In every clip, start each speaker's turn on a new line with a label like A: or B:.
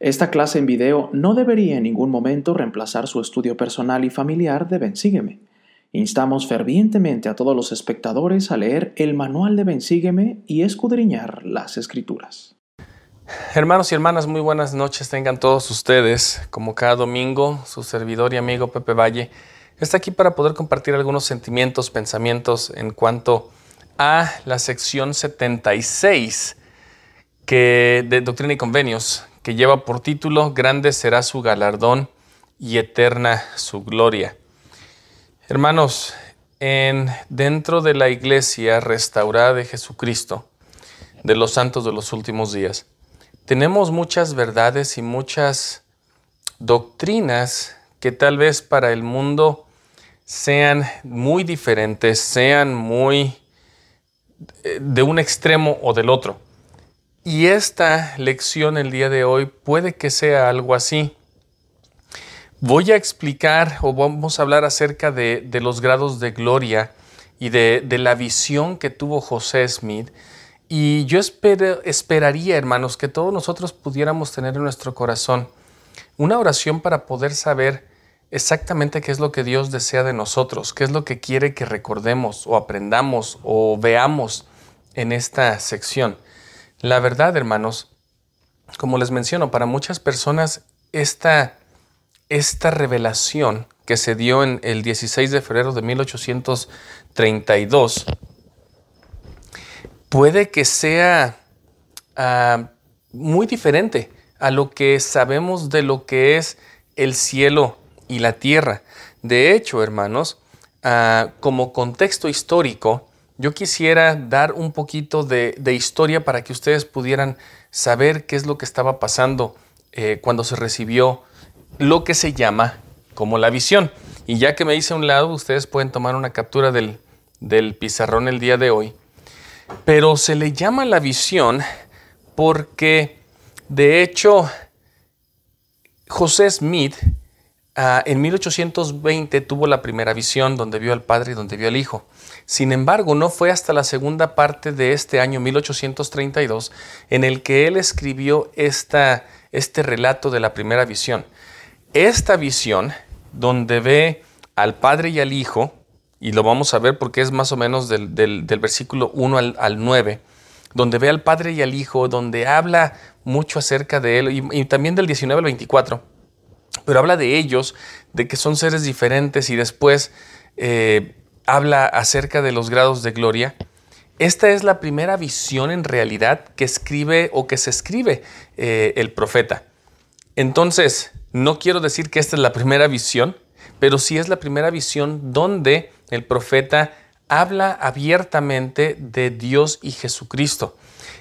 A: Esta clase en video no debería en ningún momento reemplazar su estudio personal y familiar de Bensígueme. Instamos fervientemente a todos los espectadores a leer el manual de Bensígueme y escudriñar las escrituras.
B: Hermanos y hermanas, muy buenas noches tengan todos ustedes. Como cada domingo, su servidor y amigo Pepe Valle está aquí para poder compartir algunos sentimientos, pensamientos en cuanto a la sección 76 que, de Doctrina y Convenios, que lleva por título Grande será su galardón y eterna su gloria. Hermanos, en, dentro de la iglesia restaurada de Jesucristo, de los santos de los últimos días, tenemos muchas verdades y muchas doctrinas que tal vez para el mundo sean muy diferentes, sean muy eh, de un extremo o del otro. Y esta lección el día de hoy puede que sea algo así. Voy a explicar o vamos a hablar acerca de, los grados de gloria y de, la visión que tuvo José Smith. Y yo esperaría, hermanos, que todos nosotros pudiéramos tener en nuestro corazón una oración para poder saber exactamente qué es lo que Dios desea de nosotros, qué es lo que quiere que recordemos o aprendamos o veamos en esta sección. La verdad, hermanos, como les menciono, para muchas personas esta, esta revelación que se dio en el 16 de febrero de 1832 puede que sea ah, muy diferente a lo que sabemos de lo que es el cielo y la tierra. De hecho, hermanos, ah, como contexto histórico, yo quisiera dar un poquito de, historia para que ustedes pudieran saber qué es lo que estaba pasando eh, cuando se recibió lo que se llama como la visión. Y ya que me hice a un lado, ustedes pueden tomar una captura del, del pizarrón el día de hoy. Pero se le llama la visión porque, de hecho, José Smith Ah, en 1820 tuvo la primera visión donde vio al Padre y donde vio al Hijo. Sin embargo, no fue hasta la segunda parte de este año 1832 en el que él escribió esta, este relato de la primera visión. Esta visión, donde ve al Padre y al Hijo, y lo vamos a ver porque es más o menos del, versículo 1 al, al, 9, donde ve al Padre y al Hijo, donde habla mucho acerca de él, y, y también del 19 al 24 pero habla de ellos, de que son seres diferentes y después eh, habla acerca de los grados de gloria. Esta es la primera visión en realidad que escribe o que se escribe eh, el profeta. Entonces, no quiero decir que esta es la primera visión, pero sí es la primera visión donde el profeta habla abiertamente de Dios y Jesucristo.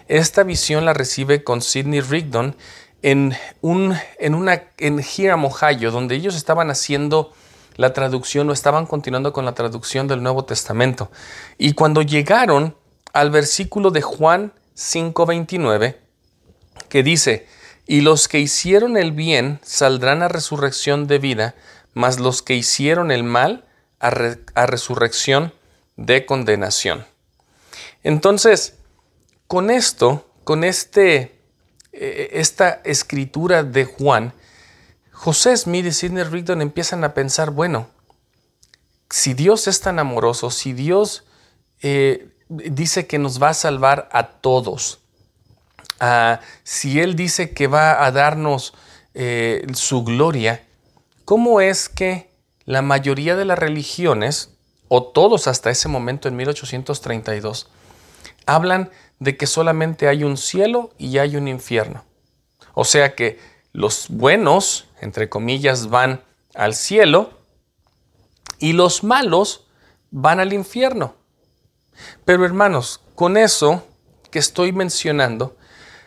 B: Esta visión la recibe con Sidney Rigdon en, un, en, una, en Hiram, Ohio, donde ellos estaban haciendo la traducción o estaban continuando con la traducción del Nuevo Testamento. Y cuando llegaron al versículo de Juan 5:29, que dice, y los que hicieron el bien saldrán a resurrección de vida, mas los que hicieron el mal a, a resurrección de condenación. Entonces, con esto, con este eh, esta escritura de Juan, José Smith y Sidney Rigdon empiezan a pensar, bueno, si Dios es tan amoroso, si Dios eh, dice que nos va a salvar a todos, ah, si Él dice que va a darnos eh, su gloria, ¿cómo es que la mayoría de las religiones, o todos hasta ese momento en 1832, hablan de que solamente hay un cielo y hay un infierno. O sea que los buenos, entre comillas, van al cielo y los malos van al infierno. Pero hermanos, con eso que estoy mencionando,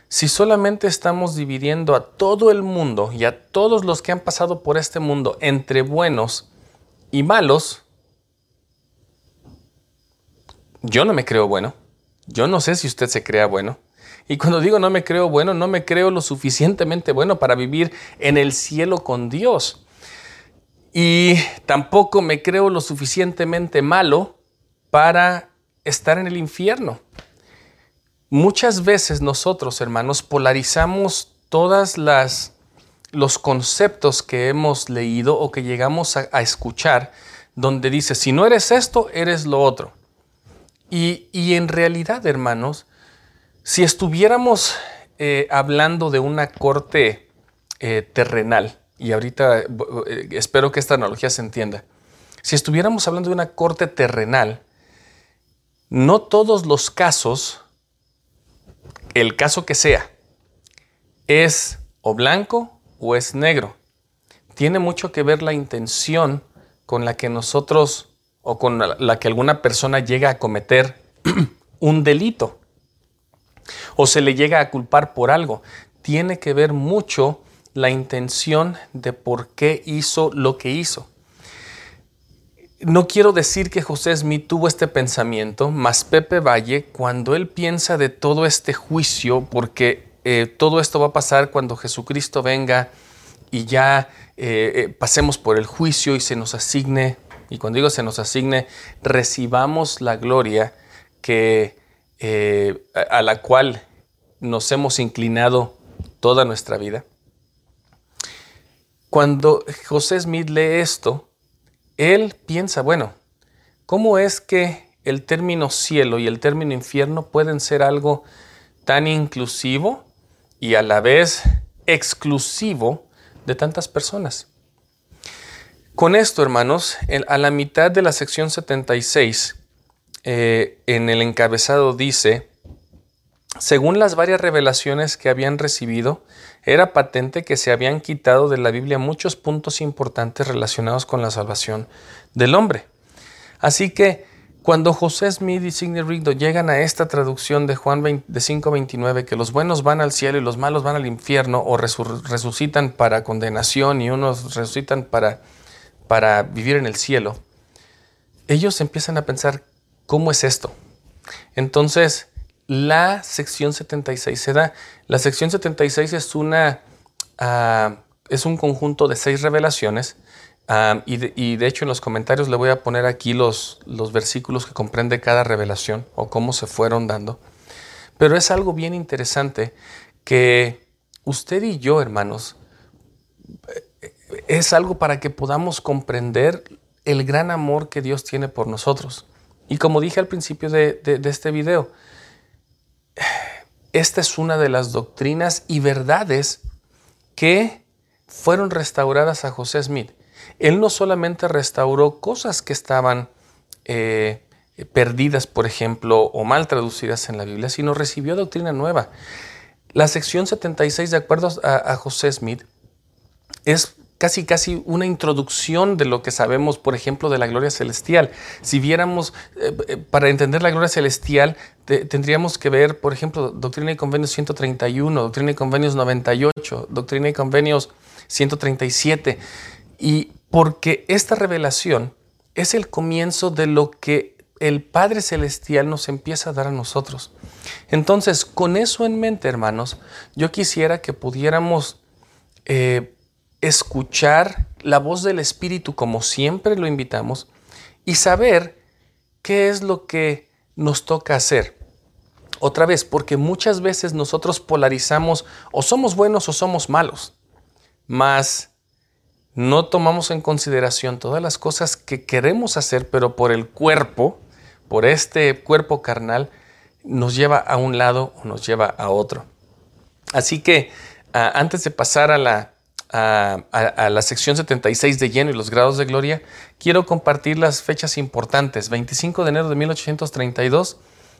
B: si solamente estamos dividiendo a todo el mundo y a todos los que han pasado por este mundo entre buenos y malos, yo no me creo bueno. Yo no sé si usted se crea bueno. Y cuando digo no me creo bueno, no me creo lo suficientemente bueno para vivir en el cielo con Dios. Y tampoco me creo lo suficientemente malo para estar en el infierno. Muchas veces nosotros, hermanos, polarizamos todas las los conceptos que hemos leído o que llegamos a, escuchar, donde dice, si no eres esto, eres lo otro. Y, en realidad, hermanos, si estuviéramos eh, hablando de una corte eh, terrenal, y ahorita eh, espero que esta analogía se entienda, si estuviéramos hablando de una corte terrenal, no todos los casos, el caso que sea, es o blanco o es negro. Tiene mucho que ver la intención con la que nosotros o con la que alguna persona llega a cometer un delito o se le llega a culpar por algo. Tiene que ver mucho la intención de por qué hizo lo que hizo. No quiero decir que José Smith tuvo este pensamiento, mas Pepe Valle, cuando él piensa de todo este juicio, porque eh, todo esto va a pasar cuando Jesucristo venga y ya eh, eh, pasemos por el juicio y se nos asigne, y cuando digo se nos asigne, recibamos la gloria que, a la cual nos hemos inclinado toda nuestra vida. Cuando José Smith lee esto, él piensa, bueno, ¿cómo es que el término cielo y el término infierno pueden ser algo tan inclusivo y a la vez exclusivo de tantas personas. Con esto, hermanos, a la mitad de la sección 76, eh, en el encabezado dice, según las varias revelaciones que habían recibido, era patente que se habían quitado de la Biblia muchos puntos importantes relacionados con la salvación del hombre. Así que cuando José Smith y Sidney Rigdon llegan a esta traducción de Juan de 5.29, que los buenos van al cielo y los malos van al infierno, o resucitan para condenación y unos resucitan para, para vivir en el cielo, ellos empiezan a pensar, ¿cómo es esto? Entonces, la sección 76 se da. La sección 76 es, una, uh, es un conjunto de seis revelaciones y, de, hecho en los comentarios le voy a poner aquí los, los versículos que comprende cada revelación o cómo se fueron dando. Pero es algo bien interesante que usted y yo, hermanos, eh, es algo para que podamos comprender el gran amor que Dios tiene por nosotros. Y como dije al principio de, este video, esta es una de las doctrinas y verdades que fueron restauradas a José Smith. Él no solamente restauró cosas que estaban eh, perdidas, por ejemplo, o mal traducidas en la Biblia, sino recibió doctrina nueva. La sección 76, de acuerdo a, José Smith, es casi casi una introducción de lo que sabemos, por ejemplo, de la gloria celestial. Si viéramos, eh, eh, para entender la gloria celestial, tendríamos que ver, por ejemplo, Doctrina y Convenios 131, Doctrina y Convenios 98, Doctrina y Convenios 137. Y porque esta revelación es el comienzo de lo que el Padre Celestial nos empieza a dar a nosotros. Entonces, con eso en mente, hermanos, yo quisiera que pudiéramos eh, escuchar la voz del Espíritu como siempre lo invitamos y saber qué es lo que nos toca hacer. Otra vez, porque muchas veces nosotros polarizamos o somos buenos o somos malos, más no tomamos en consideración todas las cosas que queremos hacer, pero por el cuerpo, por este cuerpo carnal, nos lleva a un lado o nos lleva a otro. Así que ah, antes de pasar a la, a, la sección 76 de lleno y los grados de gloria, quiero compartir las fechas importantes. 25 de enero de 1832,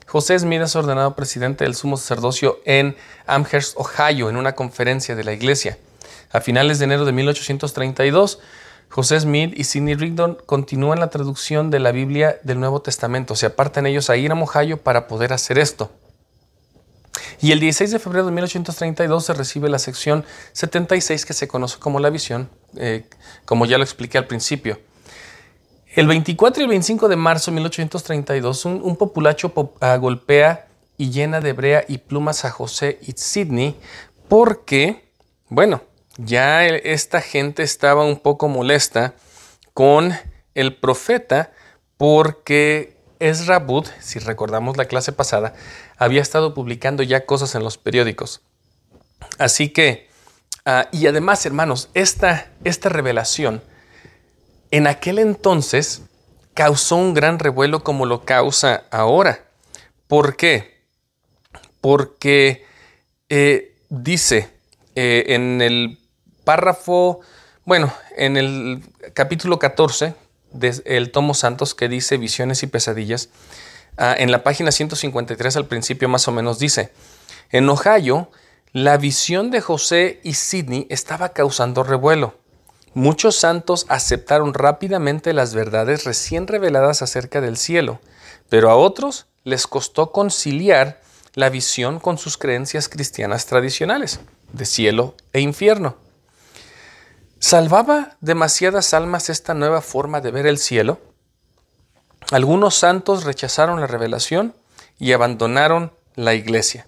B: José Smith es ordenado presidente del sumo sacerdocio en Amherst, Ohio, en una conferencia de la iglesia. A finales de enero de 1832, José Smith y Sidney Rigdon continúan la traducción de la Biblia del Nuevo Testamento. Se apartan ellos a ir a Ohio para poder hacer esto. Y el 16 de febrero de 1832 se recibe la sección 76 que se conoce como la visión, eh, como ya lo expliqué al principio. El 24 y el 25 de marzo de 1832 un, populacho ah, golpea y llena de brea y plumas a José y Sidney porque, bueno, ya esta gente estaba un poco molesta con el profeta porque Ezra Booth, si recordamos la clase pasada, había estado publicando ya cosas en los periódicos. Así que Ah, y además, hermanos, esta, esta revelación en aquel entonces causó un gran revuelo como lo causa ahora. ¿Por qué? Porque eh, dice eh, en el párrafo, bueno, en el capítulo 14 del tomo Santos que dice visiones y pesadillas, ah, en la página 153 al principio más o menos dice, en Ohio, la visión de José y Sidney estaba causando revuelo. Muchos santos aceptaron rápidamente las verdades recién reveladas acerca del cielo, pero a otros les costó conciliar la visión con sus creencias cristianas tradicionales de cielo e infierno. ¿Salvaba demasiadas almas esta nueva forma de ver el cielo? Algunos santos rechazaron la revelación y abandonaron la iglesia.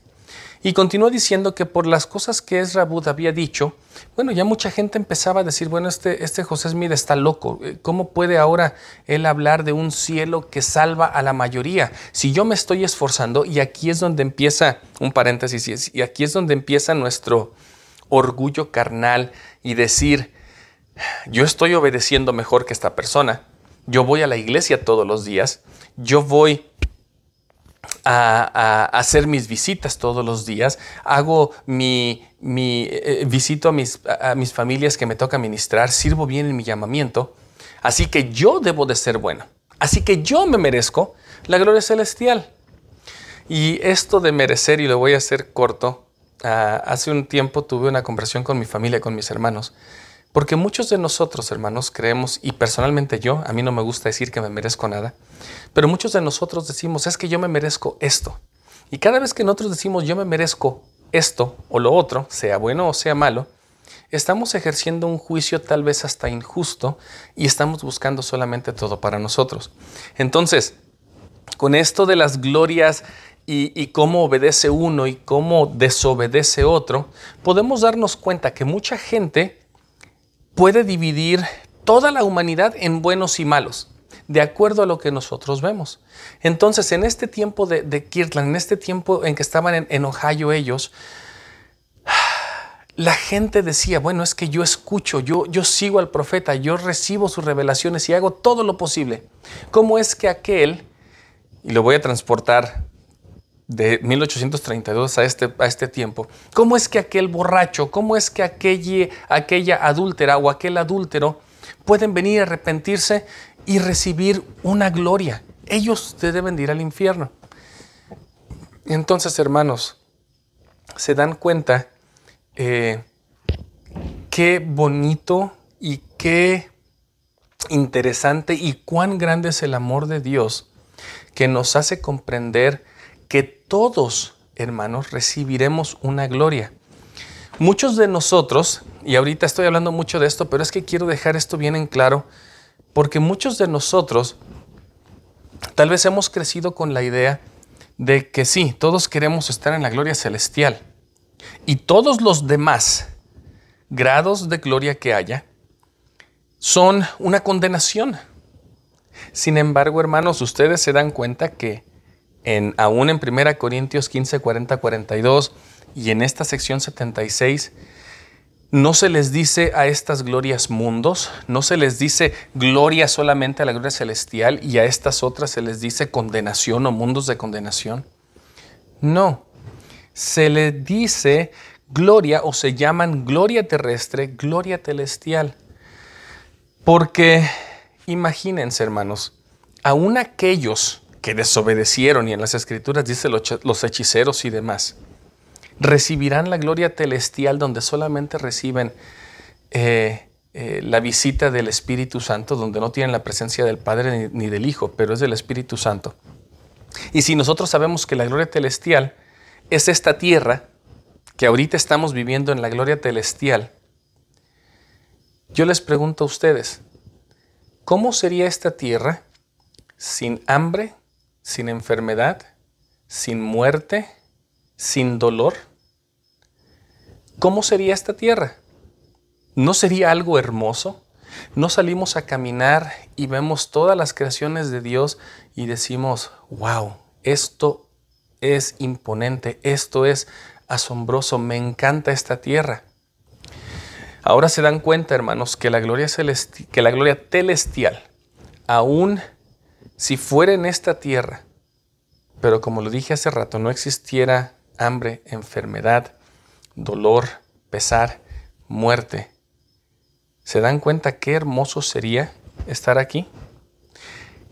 B: Y continuó diciendo que por las cosas que Ezra Bud había dicho, bueno, ya mucha gente empezaba a decir, bueno, este, este José Smith está loco. ¿Cómo puede ahora él hablar de un cielo que salva a la mayoría? Si yo me estoy esforzando, y aquí es donde empieza, un paréntesis, y aquí es donde empieza nuestro orgullo carnal y decir, yo estoy obedeciendo mejor que esta persona, yo voy a la iglesia todos los días, yo voy a, hacer mis visitas todos los días, hago mi, mi eh, visito a mis, familias que me toca ministrar, sirvo bien en mi llamamiento, así que yo debo de ser bueno, así que yo me merezco la gloria celestial. Y esto de merecer, y lo voy a hacer corto, ah, hace un tiempo tuve una conversación con mi familia, con mis hermanos, porque muchos de nosotros, hermanos, creemos, y personalmente yo, a mí no me gusta decir que me merezco nada, pero muchos de nosotros decimos, es que yo me merezco esto. Y cada vez que nosotros decimos, yo me merezco esto o lo otro, sea bueno o sea malo, estamos ejerciendo un juicio tal vez hasta injusto y estamos buscando solamente todo para nosotros. Entonces, con esto de las glorias y, y, cómo obedece uno y cómo desobedece otro, podemos darnos cuenta que mucha gente puede dividir toda la humanidad en buenos y malos, de acuerdo a lo que nosotros vemos. Entonces, en este tiempo de, Kirtland, en este tiempo en que estaban en, Ohio ellos, la gente decía, bueno, es que yo escucho, yo, yo sigo al profeta, yo recibo sus revelaciones y hago todo lo posible. ¿Cómo es que aquel, y lo voy a transportar de 1832 a este, a este tiempo, ¿cómo es que aquel borracho, cómo es que aquella, aquella adúltera o aquel adúltero pueden venir a arrepentirse y recibir una gloria? Ellos deben ir al infierno. Entonces, hermanos, se dan cuenta eh, qué bonito y qué interesante y cuán grande es el amor de Dios que nos hace comprender que todos, hermanos, recibiremos una gloria. Muchos de nosotros, y ahorita estoy hablando mucho de esto, pero es que quiero dejar esto bien en claro, porque muchos de nosotros tal vez hemos crecido con la idea de que sí, todos queremos estar en la gloria celestial. Y todos los demás grados de gloria que haya son una condenación. Sin embargo, hermanos, ustedes se dan cuenta que aún en 1 Corintios 15, 40, 42 y en esta sección 76, no se les dice a estas glorias mundos, no se les dice gloria solamente a la gloria celestial y a estas otras se les dice condenación o mundos de condenación. No, se les dice gloria o se llaman gloria terrestre, gloria celestial. Porque imagínense hermanos, aún aquellos que desobedecieron, y en las escrituras dice los hechiceros y demás, recibirán la gloria celestial donde solamente reciben eh, eh, la visita del Espíritu Santo, donde no tienen la presencia del Padre ni, ni del Hijo, pero es del Espíritu Santo. Y si nosotros sabemos que la gloria celestial es esta tierra, que ahorita estamos viviendo en la gloria celestial, yo les pregunto a ustedes, ¿cómo sería esta tierra sin hambre, sin enfermedad, sin muerte, sin dolor? ¿Cómo sería esta tierra? ¿No sería algo hermoso? ¿No salimos a caminar y vemos todas las creaciones de Dios y decimos, wow, esto es imponente, esto es asombroso, me encanta esta tierra? Ahora se dan cuenta, hermanos, que la gloria, que la gloria celestial, aún si fuera en esta tierra, pero como lo dije hace rato, no existiera hambre, enfermedad, dolor, pesar, muerte. ¿Se dan cuenta qué hermoso sería estar aquí?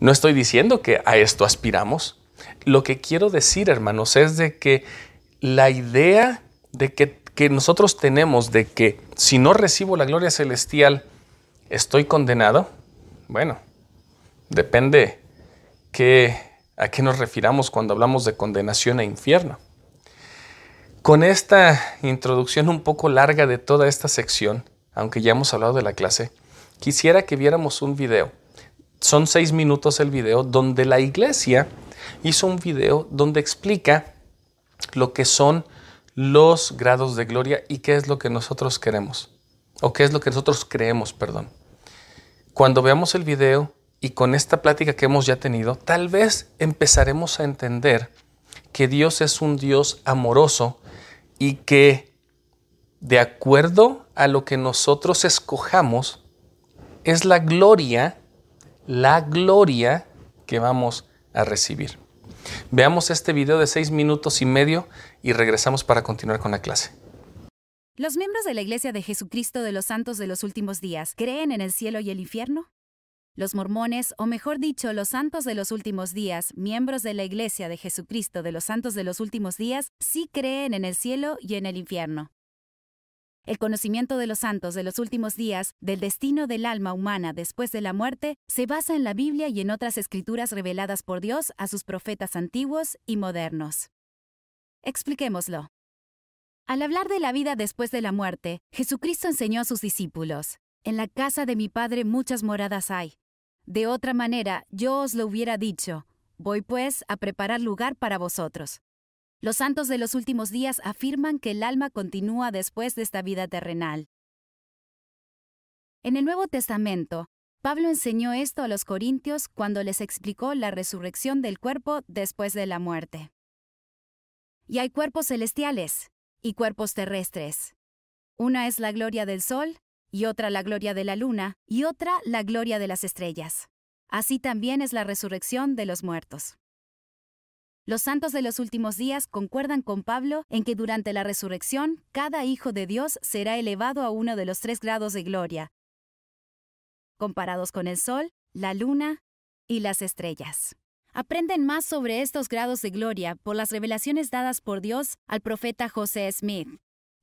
B: No estoy diciendo que a esto aspiramos. Lo que quiero decir, hermanos, es de que la idea de que, que nosotros tenemos de que si no recibo la gloria celestial, estoy condenado, bueno, depende a qué nos refiramos cuando hablamos de condenación e infierno. Con esta introducción un poco larga de toda esta sección, aunque ya hemos hablado de la clase, quisiera que viéramos un video. Son seis minutos el video donde la iglesia hizo un video donde explica lo que son los grados de gloria y qué es lo que nosotros queremos, o qué es lo que nosotros creemos, perdón. Cuando veamos el video y con esta plática que hemos ya tenido, tal vez empezaremos a entender que Dios es un Dios amoroso y que de acuerdo a lo que nosotros escojamos, es la gloria, la gloria que vamos a recibir. Veamos este video de seis minutos y medio y regresamos para continuar con la clase.
C: ¿Los miembros de la Iglesia de Jesucristo de los Santos de los Últimos Días creen en el cielo y el infierno? Los mormones, o mejor dicho, los santos de los últimos días, miembros de la Iglesia de Jesucristo de los santos de los últimos días, sí creen en el cielo y en el infierno. El conocimiento de los santos de los últimos días, del destino del alma humana después de la muerte, se basa en la Biblia y en otras escrituras reveladas por Dios a sus profetas antiguos y modernos. Expliquémoslo. Al hablar de la vida después de la muerte, Jesucristo enseñó a sus discípulos, En la casa de mi Padre muchas moradas hay. De otra manera, yo os lo hubiera dicho, voy pues a preparar lugar para vosotros. Los santos de los últimos días afirman que el alma continúa después de esta vida terrenal. En el Nuevo Testamento, Pablo enseñó esto a los corintios cuando les explicó la resurrección del cuerpo después de la muerte. Y hay cuerpos celestiales y cuerpos terrestres. Una es la gloria del sol y otra la gloria de la luna, y otra la gloria de las estrellas. Así también es la resurrección de los muertos. Los santos de los últimos días concuerdan con Pablo en que durante la resurrección cada hijo de Dios será elevado a uno de los tres grados de gloria, comparados con el sol, la luna y las estrellas. Aprenden más sobre estos grados de gloria por las revelaciones dadas por Dios al profeta José Smith,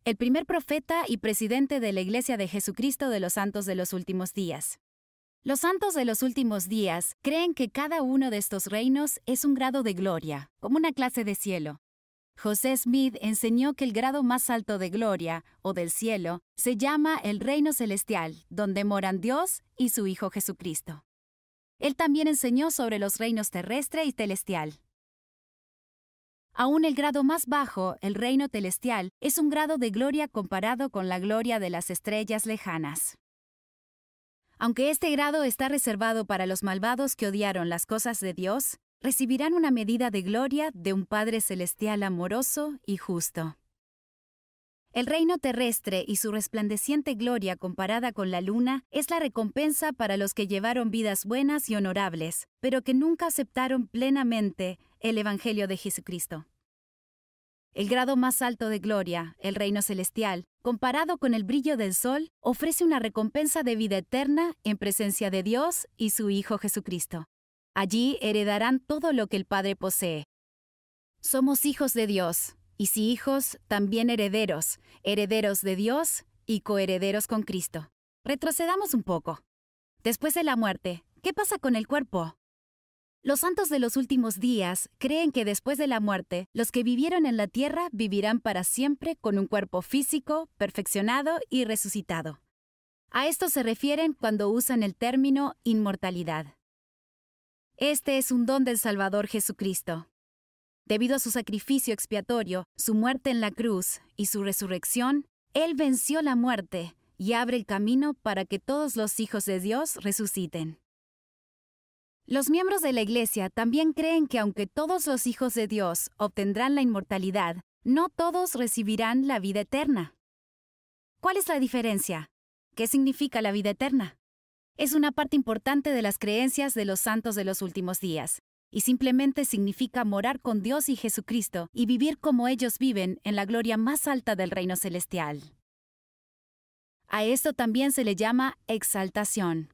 C: el primer profeta y presidente de la Iglesia de Jesucristo de los Santos de los Últimos Días. Los santos de los últimos días creen que cada uno de estos reinos es un grado de gloria, como una clase de cielo. José Smith enseñó que el grado más alto de gloria, o del cielo, se llama el reino celestial, donde moran Dios y su Hijo Jesucristo. Él también enseñó sobre los reinos terrestre y celestial. Aún el grado más bajo, el reino celestial, es un grado de gloria comparado con la gloria de las estrellas lejanas. Aunque este grado está reservado para los malvados que odiaron las cosas de Dios, recibirán una medida de gloria de un Padre Celestial amoroso y justo. El reino terrestre y su resplandeciente gloria comparada con la luna es la recompensa para los que llevaron vidas buenas y honorables, pero que nunca aceptaron plenamente el Evangelio de Jesucristo. El grado más alto de gloria, el reino celestial, comparado con el brillo del sol, ofrece una recompensa de vida eterna en presencia de Dios y su Hijo Jesucristo. Allí heredarán todo lo que el Padre posee. Somos hijos de Dios, y si hijos, también herederos, herederos de Dios y coherederos con Cristo. Retrocedamos un poco. Después de la muerte, ¿qué pasa con el cuerpo? Los santos de los últimos días creen que después de la muerte, los que vivieron en la tierra vivirán para siempre con un cuerpo físico, perfeccionado y resucitado. A esto se refieren cuando usan el término inmortalidad. Este es un don del Salvador Jesucristo, Debido a su sacrificio expiatorio, su muerte en la cruz y su resurrección, Él venció la muerte y abre el camino para que todos los hijos de Dios resuciten. Los miembros de la Iglesia también creen que aunque todos los hijos de Dios obtendrán la inmortalidad, no todos recibirán la vida eterna. ¿Cuál es la diferencia? ¿qué significa la vida eterna? Es una parte importante de las creencias de los santos de los últimos días, y simplemente significa morar con Dios y Jesucristo y vivir como ellos viven en la gloria más alta del reino celestial. A esto también se le llama exaltación.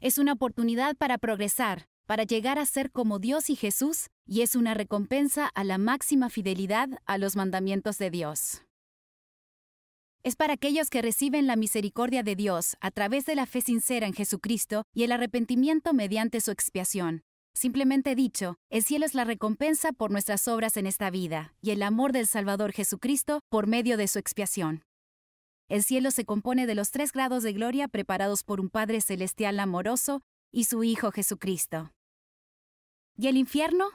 C: Es una oportunidad para progresar, para llegar a ser como Dios y Jesús, y es una recompensa a la máxima fidelidad a los mandamientos de Dios. Es para aquellos que reciben la misericordia de Dios a través de la fe sincera en Jesucristo y el arrepentimiento mediante su expiación. Simplemente dicho, el cielo es la recompensa por nuestras obras en esta vida y el amor del Salvador Jesucristo por medio de su expiación. El cielo se compone de los tres grados de gloria preparados por un Padre Celestial amoroso y su Hijo Jesucristo. ¿Y el infierno?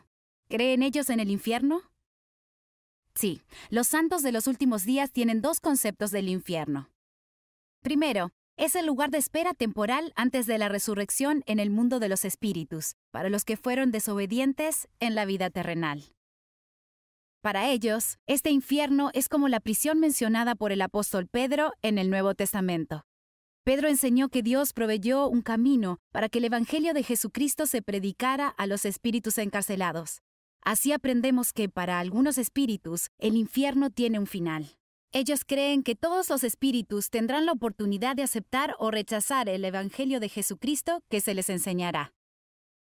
C: ¿Creen ellos en el infierno? Sí, los santos de los últimos días tienen dos conceptos del infierno. Primero, es el lugar de espera temporal antes de la resurrección en el mundo de los espíritus, para los que fueron desobedientes en la vida terrenal. Para ellos, este infierno es como la prisión mencionada por el apóstol Pedro en el Nuevo Testamento. Pedro enseñó que Dios proveyó un camino para que el Evangelio de Jesucristo se predicara a los espíritus encarcelados. Así aprendemos que para algunos espíritus el infierno tiene un final. Ellos creen que todos los espíritus tendrán la oportunidad de aceptar o rechazar el Evangelio de Jesucristo que se les enseñará.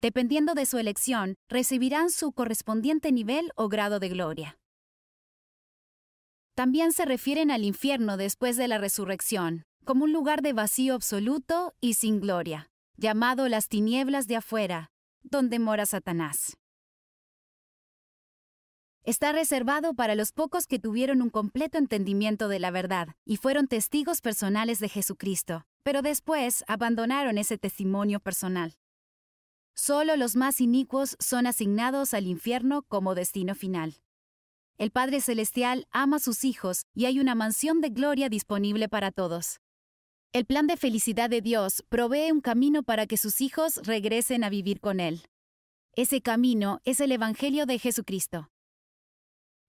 C: Dependiendo de su elección, recibirán su correspondiente nivel o grado de gloria. También se refieren al infierno después de la resurrección, como un lugar de vacío absoluto y sin gloria, llamado las tinieblas de afuera, donde mora Satanás. Está reservado para los pocos que tuvieron un completo entendimiento de la verdad y fueron testigos personales de Jesucristo, pero después abandonaron ese testimonio personal. Solo los más inicuos son asignados al infierno como destino final. El Padre Celestial ama a sus hijos y hay una mansión de gloria disponible para todos. El plan de felicidad de Dios provee un camino para que sus hijos regresen a vivir con Él. Ese camino es el Evangelio de Jesucristo.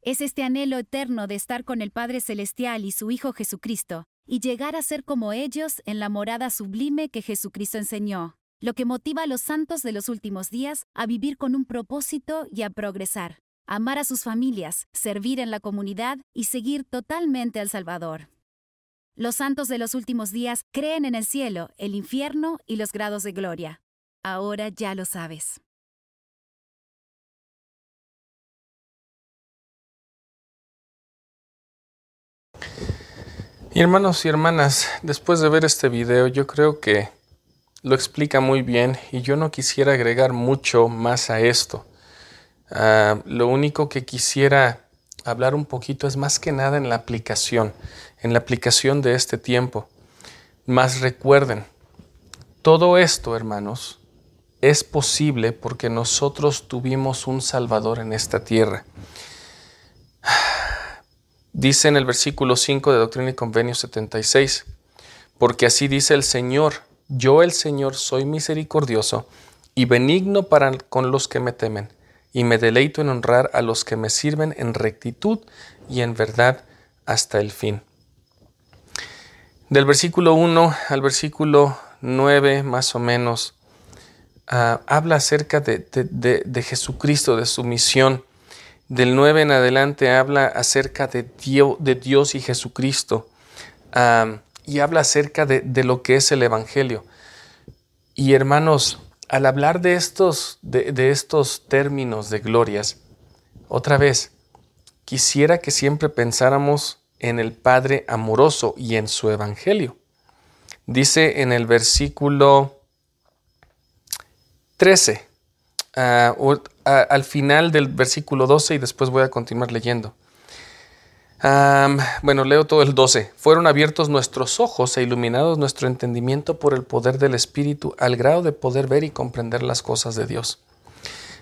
C: Es este anhelo eterno de estar con el Padre Celestial y su Hijo Jesucristo, y llegar a ser como ellos en la morada sublime que Jesucristo enseñó, lo que motiva a los santos de los últimos días a vivir con un propósito y a progresar, amar a sus familias, servir en la comunidad y seguir totalmente al Salvador. Los santos de los últimos días creen en el cielo, el infierno y los grados de gloria. Ahora ya lo sabes.
B: Y hermanos y hermanas, después de ver este video, yo creo que lo explica muy bien y yo no quisiera agregar mucho más a esto. Ah, lo único que quisiera hablar un poquito es más que nada en la aplicación, en la aplicación de este tiempo. Más recuerden, todo esto, hermanos, es posible porque nosotros tuvimos un Salvador en esta tierra. Dice en el versículo 5 de Doctrina y Convenio 76, porque así dice el Señor, yo el Señor soy misericordioso y benigno para con los que me temen, y me deleito en honrar a los que me sirven en rectitud y en verdad hasta el fin. Del versículo 1 al versículo 9 más o menos, ah, habla acerca de, Jesucristo, de su misión. Del 9 en adelante habla acerca de Dios, y Jesucristo. Ah, y habla acerca de, lo que es el Evangelio. Y hermanos, al hablar de estos, de, estos términos de glorias, otra vez, quisiera que siempre pensáramos en el Padre amoroso y en su Evangelio. Dice en el versículo 13, al final del versículo 12 y después voy a continuar leyendo bueno, leo todo el 12. Fueron abiertos nuestros ojos e iluminados nuestro entendimiento por el poder del Espíritu al grado de poder ver y comprender las cosas de Dios.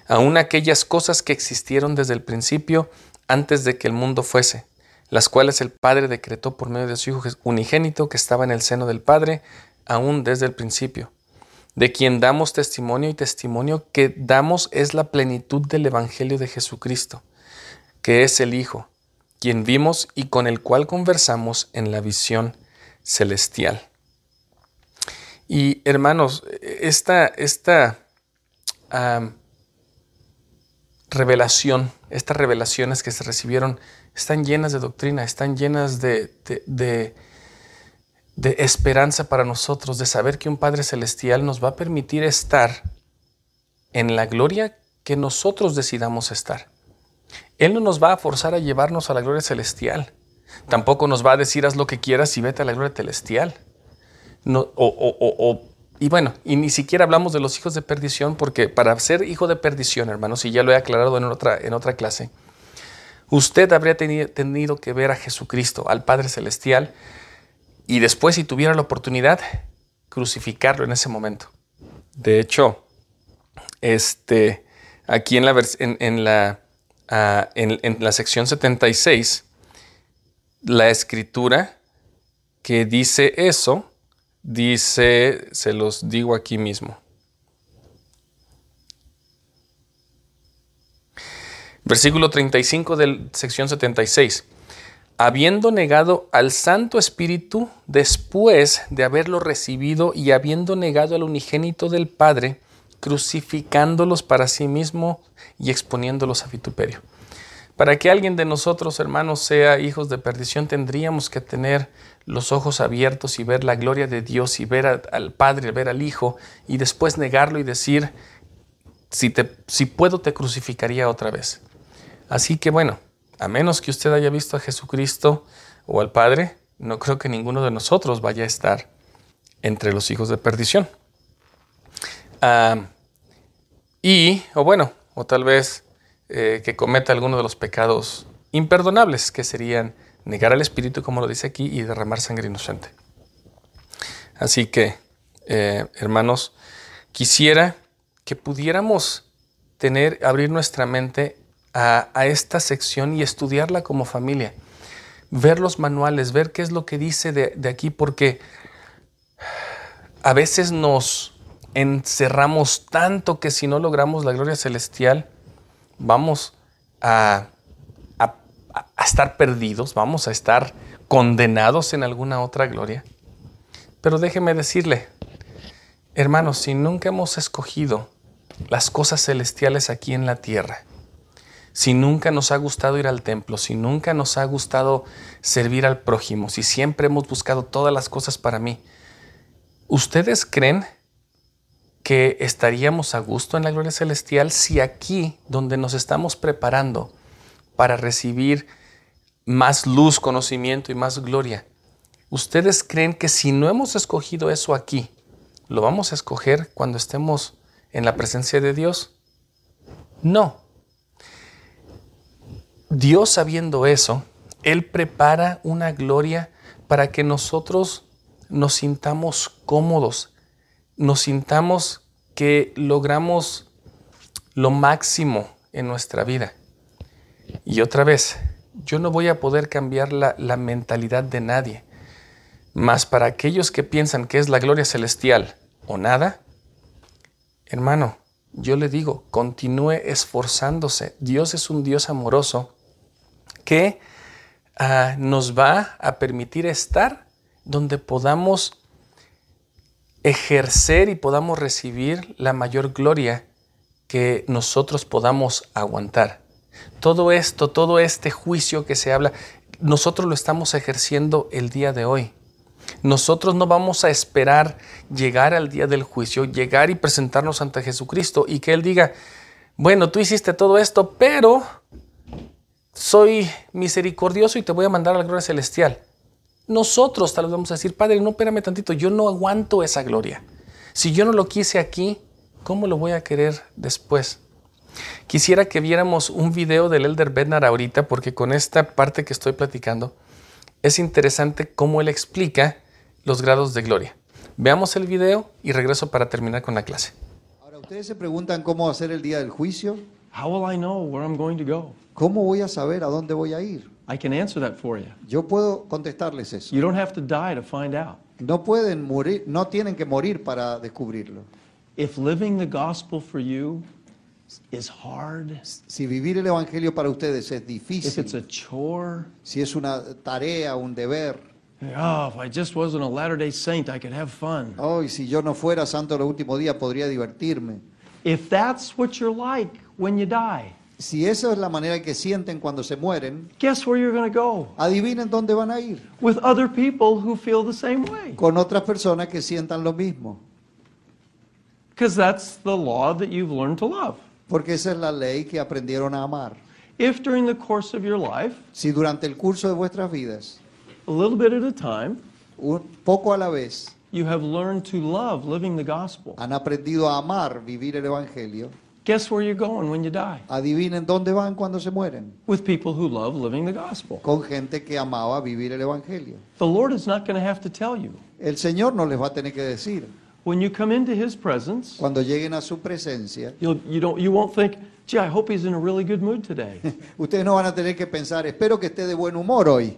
B: Aún aquellas cosas que existieron desde el principio, antes de que el mundo fuese, las cuales el Padre decretó por medio de su Hijo unigénito que estaba en el seno del Padre, aún desde el principio, de quien damos testimonio y testimonio que damos es la plenitud del Evangelio de Jesucristo, que es el Hijo quien vimos y con el cual conversamos en la visión, celestial. Y hermanos, esta, esta revelación, estas revelaciones que se recibieron, están llenas de doctrina, están llenas de, esperanza para nosotros, de saber que un Padre Celestial nos va a permitir estar en la gloria que nosotros decidamos estar. Él no nos va a forzar a llevarnos a la gloria celestial. Tampoco nos va a decir haz lo que quieras y vete a la gloria celestial. No, o, y bueno, y ni siquiera hablamos de los hijos de perdición, porque para ser hijo de perdición, hermanos, y ya lo he aclarado en otra, en otra clase, usted habría tenido que ver a Jesucristo, al Padre Celestial, y después, si tuviera la oportunidad, crucificarlo en ese momento. De hecho, este, aquí en la, en, la, ah, en la sección 76, la escritura que dice eso, dice, se los digo aquí mismo. Versículo 35 de sección 76. Habiendo negado al Santo Espíritu después de haberlo recibido y habiendo negado al unigénito del Padre, crucificándolos para sí mismo y exponiéndolos a vituperio. Para que alguien de nosotros, hermanos, sea hijos de perdición, tendríamos que tener los ojos abiertos y ver la gloria de Dios y ver al Padre, ver al Hijo y después negarlo y decir, si, te, si puedo te crucificaría otra vez. Así que bueno, a menos que usted haya visto a Jesucristo o al Padre, no creo que ninguno de nosotros vaya a estar entre los hijos de perdición. Ah, y, o bueno, o tal vez eh, que cometa alguno de los pecados imperdonables, que serían negar al Espíritu, como lo dice aquí, y derramar sangre inocente. Así que, eh, hermanos, quisiera que pudiéramos tener, abrir nuestra mente a, esta sección y estudiarla como familia. Ver los manuales, ver qué es lo que dice de, aquí, porque a veces nos encerramos tanto que si no logramos la gloria celestial, vamos a, estar perdidos, vamos a estar condenados en alguna otra gloria. Pero déjeme decirle, hermanos, si nunca hemos escogido las cosas celestiales aquí en la tierra, si nunca nos ha gustado ir al templo, si nunca nos ha gustado servir al prójimo, si siempre hemos buscado todas las cosas para mí, ¿ustedes creen que estaríamos a gusto en la gloria celestial si aquí, donde nos estamos preparando para recibir más luz, conocimiento y más gloria, ¿ustedes creen que si no hemos escogido eso aquí, lo vamos a escoger cuando estemos en la presencia de Dios? No. Dios sabiendo eso, Él prepara una gloria para que nosotros nos sintamos cómodos, nos sintamos que logramos lo máximo en nuestra vida. Y otra vez, yo no voy a poder cambiar la, mentalidad de nadie. Mas para aquellos que piensan que es la gloria celestial o nada, hermano, yo le digo, continúe esforzándose. Dios es un Dios amoroso que ah, nos va a permitir estar donde podamos ejercer y podamos recibir la mayor gloria que nosotros podamos aguantar. Todo esto, todo este juicio que se habla, nosotros lo estamos ejerciendo el día de hoy. Nosotros no vamos a esperar llegar al día del juicio, llegar y presentarnos ante Jesucristo y que Él diga, bueno, tú hiciste todo esto, pero soy misericordioso y te voy a mandar a la gloria celestial. Nosotros tal vez vamos a decir, Padre, no, espérame tantito, yo no aguanto esa gloria. Si yo no lo quise aquí, ¿cómo lo voy a querer después? Quisiera que viéramos un video del Elder Bednar ahorita, porque con esta parte que estoy platicando, es interesante cómo él explica los grados de gloria. Veamos el video y regreso para terminar con la clase.
D: Ahora, ustedes se preguntan cómo hacer el día del juicio.
E: How will I know where I'm going to go?
D: ¿Cómo voy a saber a dónde voy a ir?
E: I can answer that for you.
D: Yo puedo contestarles eso.
E: You don't have to die to find out.
D: No pueden morir, no tienen que morir para descubrirlo.
E: If living the gospel for you is hard,
D: Si vivir el evangelio para ustedes es
E: if it's
D: difícil,
E: a chore,
D: si es una tarea, un deber,
E: Oh, if I just wasn't a Latter day Saint, I could have fun.
D: Oh, y si yo no fuera santo los últimos días, podría divertirme.
E: If that's what you're like when you die,
D: Si esa es la manera que sienten cuando se mueren,
E: guess where you're going to go?
D: adivinen dónde van a ir.
E: With other people who feel the same way.
D: Con otras personas que sientan lo mismo.
E: Because that's the law that you've learned to love.
D: Porque esa es la ley que aprendieron a amar.
E: If during the course of your life,
D: Si durante el curso de vuestras vidas,
E: a little bit at a time,
D: un poco a la vez,
E: you have learned to love living the gospel,
D: han aprendido a amar vivir el Evangelio,
E: guess where you're going when you die?
D: adivinen dónde van cuando se mueren.
E: With people who love living the gospel.
D: Con gente que amaba vivir el Evangelio.
E: The Lord is not going to have to tell you.
D: El Señor no les va a tener que decir.
E: When you come into His presence,
D: Cuando lleguen a su presencia,
E: you'll, you, don't, you won't think, gee, I hope he's in a really good mood today.
D: ustedes no van a tener que pensar, espero que esté de buen humor hoy,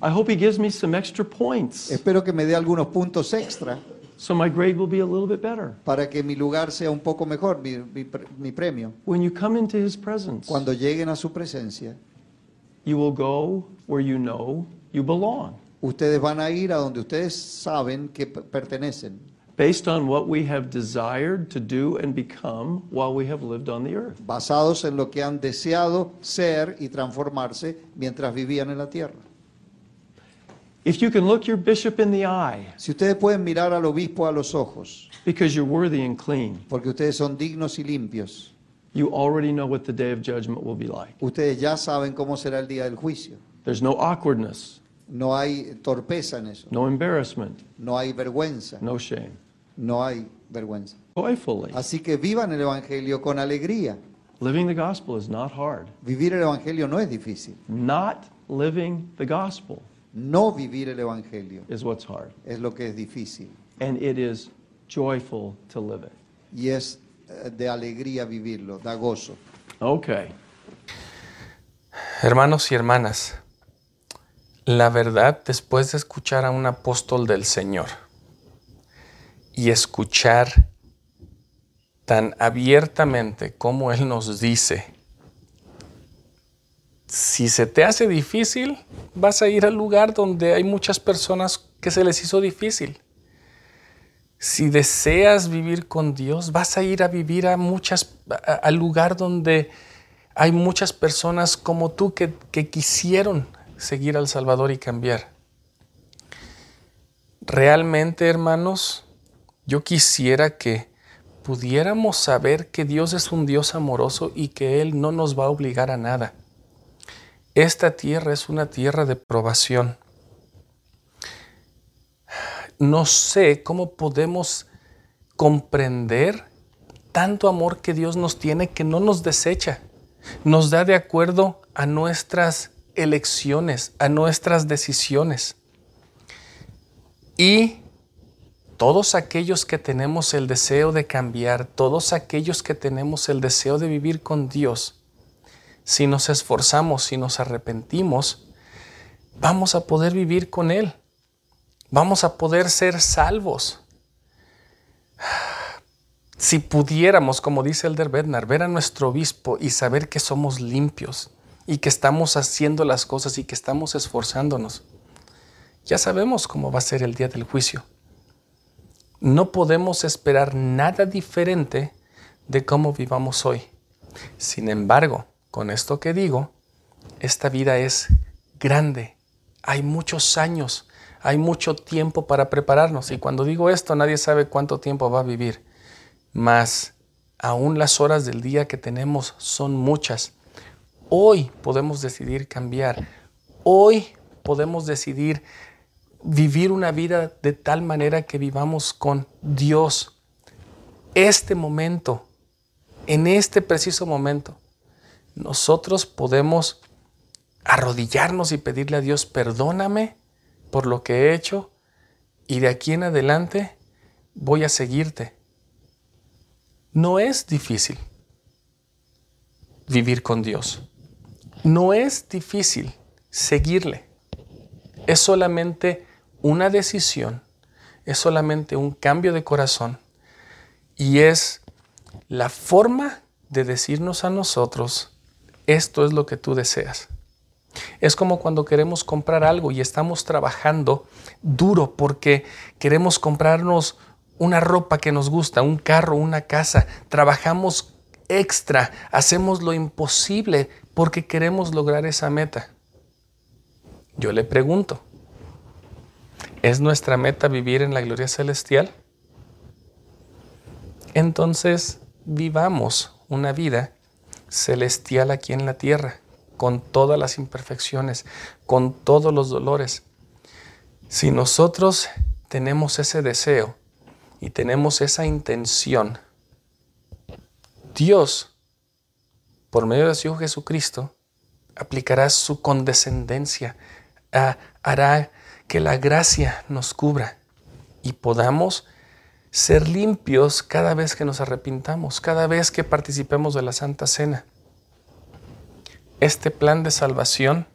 E: I hope he gives me some extra points
D: espero que me dé algunos puntos extra
E: so my grade will be a little bit better.
D: para que mi lugar sea un poco mejor, mi, mi mi premio.
E: When you come into His presence,
D: Cuando lleguen a su presencia,
E: you will go where you know you belong,
D: ustedes van a ir a donde ustedes saben que pertenecen,
E: based on what we have desired to do and become while we have lived on the earth.
D: basados en lo que han deseado ser y transformarse mientras vivían en la tierra.
E: If you can look your bishop in the eye
D: Si ustedes pueden mirar al obispo a los ojos,
E: because you're worthy and clean,
D: porque ustedes son dignos y limpios,
E: you already know what the day of judgment will be like.
D: ustedes ya saben cómo será el día del juicio.
E: There's no awkwardness,
D: No hay torpeza en eso,
E: no embarrassment,
D: no hay vergüenza,
E: no shame.
D: no hay vergüenza.
E: Joyfully.
D: Así que vivan el Evangelio con alegría.
E: Living the gospel is not hard.
D: Vivir el Evangelio no es difícil.
E: Not living the gospel
D: No vivir el Evangelio
E: is what's hard.
D: es lo que es difícil.
E: And it is joyful to live it.
D: Y es eh, de alegría vivirlo, da gozo.
E: Okay.
B: Hermanos y hermanas, la verdad, después de escuchar a un apóstol del Señor y escuchar tan abiertamente como Él nos dice, si se te hace difícil, vas a ir al lugar donde hay muchas personas que se les hizo difícil. Si deseas vivir con Dios, vas a ir a vivir a muchas, al lugar donde hay muchas personas como tú que, que quisieron seguir al Salvador y cambiar. Realmente, hermanos, yo quisiera que pudiéramos saber que Dios es un Dios amoroso y que Él no nos va a obligar a nada. Esta tierra es una tierra de probación. No sé cómo podemos comprender tanto amor que Dios nos tiene que no nos desecha. Nos da de acuerdo a nuestras elecciones, a nuestras decisiones. Y todos aquellos que tenemos el deseo de cambiar, todos aquellos que tenemos el deseo de vivir con Dios, si nos esforzamos, si nos arrepentimos, vamos a poder vivir con Él. Vamos a poder ser salvos. Si pudiéramos, como dice Elder Bednar, ver a nuestro obispo y saber que somos limpios y que estamos haciendo las cosas y que estamos esforzándonos, ya sabemos cómo va a ser el día del juicio. No podemos esperar nada diferente de cómo vivamos hoy. Sin embargo, con esto que digo, esta vida es grande. Hay muchos años, hay mucho tiempo para prepararnos. Y cuando digo esto, nadie sabe cuánto tiempo va a vivir. Mas aún las horas del día que tenemos son muchas. Hoy podemos decidir cambiar. Hoy podemos decidir vivir una vida de tal manera que vivamos con Dios. Este momento, en este preciso momento, nosotros podemos arrodillarnos y pedirle a Dios, perdóname por lo que he hecho y de aquí en adelante voy a seguirte. No es difícil vivir con Dios. No es difícil seguirle. Es solamente una decisión, es solamente un cambio de corazón y es la forma de decirnos a nosotros, esto es lo que tú deseas. Es como cuando queremos comprar algo y estamos trabajando duro porque queremos comprarnos una ropa que nos gusta, un carro, una casa. Trabajamos extra, hacemos lo imposible porque queremos lograr esa meta. Yo le pregunto, ¿es nuestra meta vivir en la gloria celestial? Entonces vivamos una vida celestial aquí en la tierra, con todas las imperfecciones, con todos los dolores. Si nosotros tenemos ese deseo y tenemos esa intención, Dios, por medio de su Hijo Jesucristo, aplicará su condescendencia, hará que la gracia nos cubra y podamos ser limpios cada vez que nos arrepintamos, cada vez que participemos de la Santa Cena. Este plan de salvación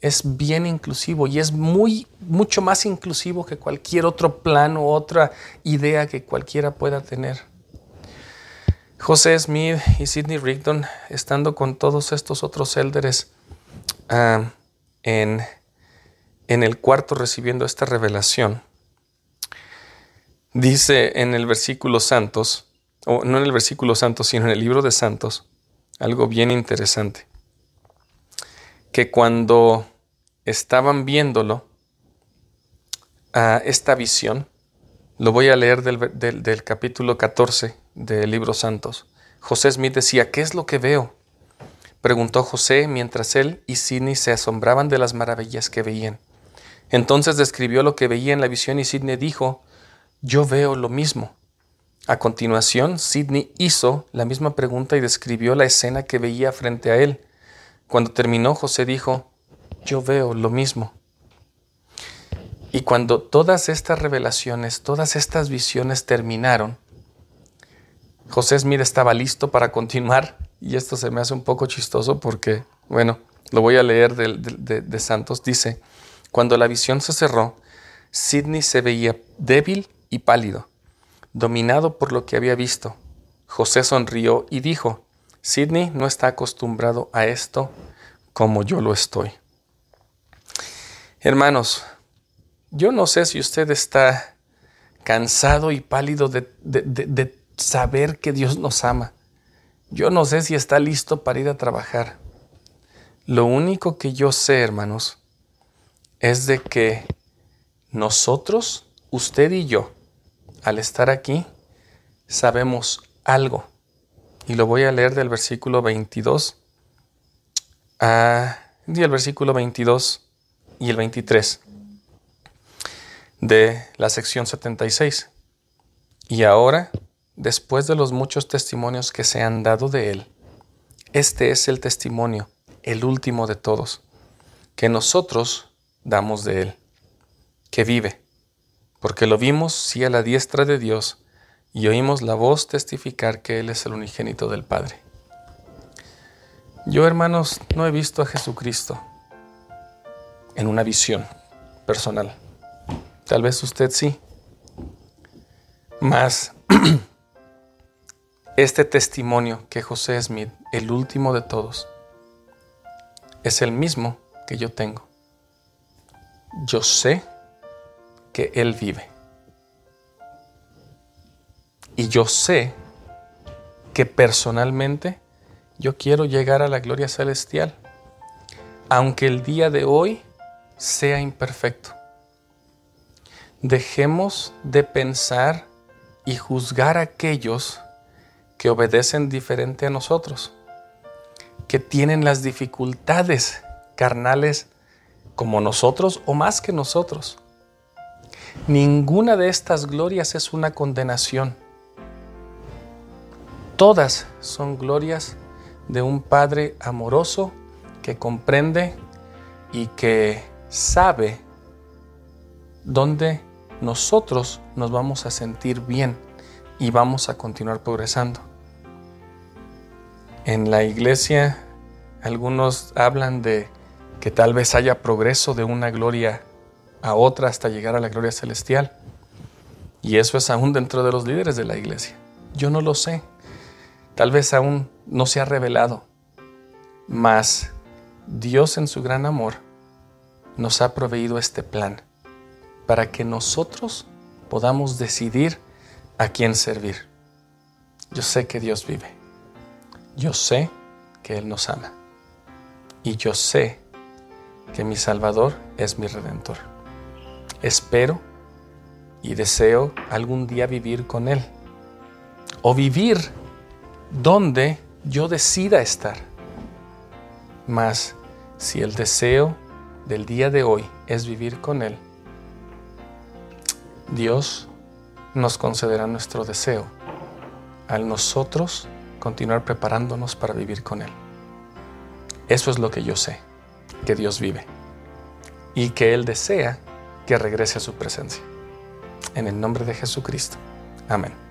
B: es bien inclusivo y es muy mucho más inclusivo que cualquier otro plan o otra idea que cualquiera pueda tener. José Smith y Sidney Rigdon, estando con todos estos otros élderes ah, en, en el cuarto recibiendo esta revelación, Dice en el versículo Santos, o no en el versículo Santos, sino en el libro de Santos, algo bien interesante, que cuando estaban viéndolo, a esta visión, lo voy a leer del, del capítulo 14 del libro Santos. José Smith decía, ¿qué es lo que veo? Preguntó José mientras él y Sidney se asombraban de las maravillas que veían. Entonces describió lo que veía en la visión y Sidney dijo, yo veo lo mismo. A continuación, Sidney hizo la misma pregunta y describió la escena que veía frente a él. Cuando terminó, José dijo, yo veo lo mismo. Y cuando todas estas revelaciones, todas estas visiones terminaron, José Smith estaba listo para continuar, y esto se me hace un poco chistoso porque, bueno, lo voy a leer de, de Santos, dice, cuando la visión se cerró, Sidney se veía débil pálido, dominado por lo que había visto. José sonrió y dijo, Sidney no está acostumbrado a esto como yo lo estoy. Hermanos, yo no sé si usted está cansado y pálido de, de, saber que Dios nos ama. Yo no sé si está listo para ir a trabajar. Lo único que yo sé, hermanos, es de que nosotros, usted y yo, al estar aquí, sabemos algo. Y lo voy a leer del versículo 22 a, el versículo 22 y el 23 de la sección 76. Y ahora, después de los muchos testimonios que se han dado de él, este es el testimonio, el último de todos, que nosotros damos de él, que vive porque lo vimos sí a la diestra de Dios y oímos la voz testificar que Él es el unigénito del Padre. Yo, hermanos, no he visto a Jesucristo en una visión personal. Tal vez usted sí. Mas este testimonio que José Smith, el último de todos, es el mismo que yo tengo. Yo sé que Él vive. Y yo sé que personalmente yo quiero llegar a la gloria celestial, aunque el día de hoy sea imperfecto. Dejemos de pensar y juzgar a aquellos que obedecen diferente a nosotros, que tienen las dificultades carnales como nosotros o más que nosotros. Ninguna de estas glorias es una condenación. Todas son glorias de un Padre amoroso que comprende y que sabe dónde nosotros nos vamos a sentir bien y vamos a continuar progresando. En la iglesia algunos hablan de que tal vez haya progreso de una gloria a otra hasta llegar a la gloria celestial. Y eso es aún dentro de los líderes de la iglesia. Yo no lo sé. Tal vez aún no se ha revelado. Mas Dios en su gran amor nos ha proveído este plan para que nosotros podamos decidir a quién servir. Yo sé que Dios vive. Yo sé que Él nos ama. Y yo sé que mi Salvador es mi Redentor. Espero y deseo algún día vivir con Él. O vivir donde yo decida estar. Mas si el deseo del día de hoy es vivir con Él, Dios nos concederá nuestro deseo al nosotros continuar preparándonos para vivir con Él. Eso es lo que yo sé, que Dios vive y que Él desea que regrese a su presencia. En el nombre de Jesucristo. Amén.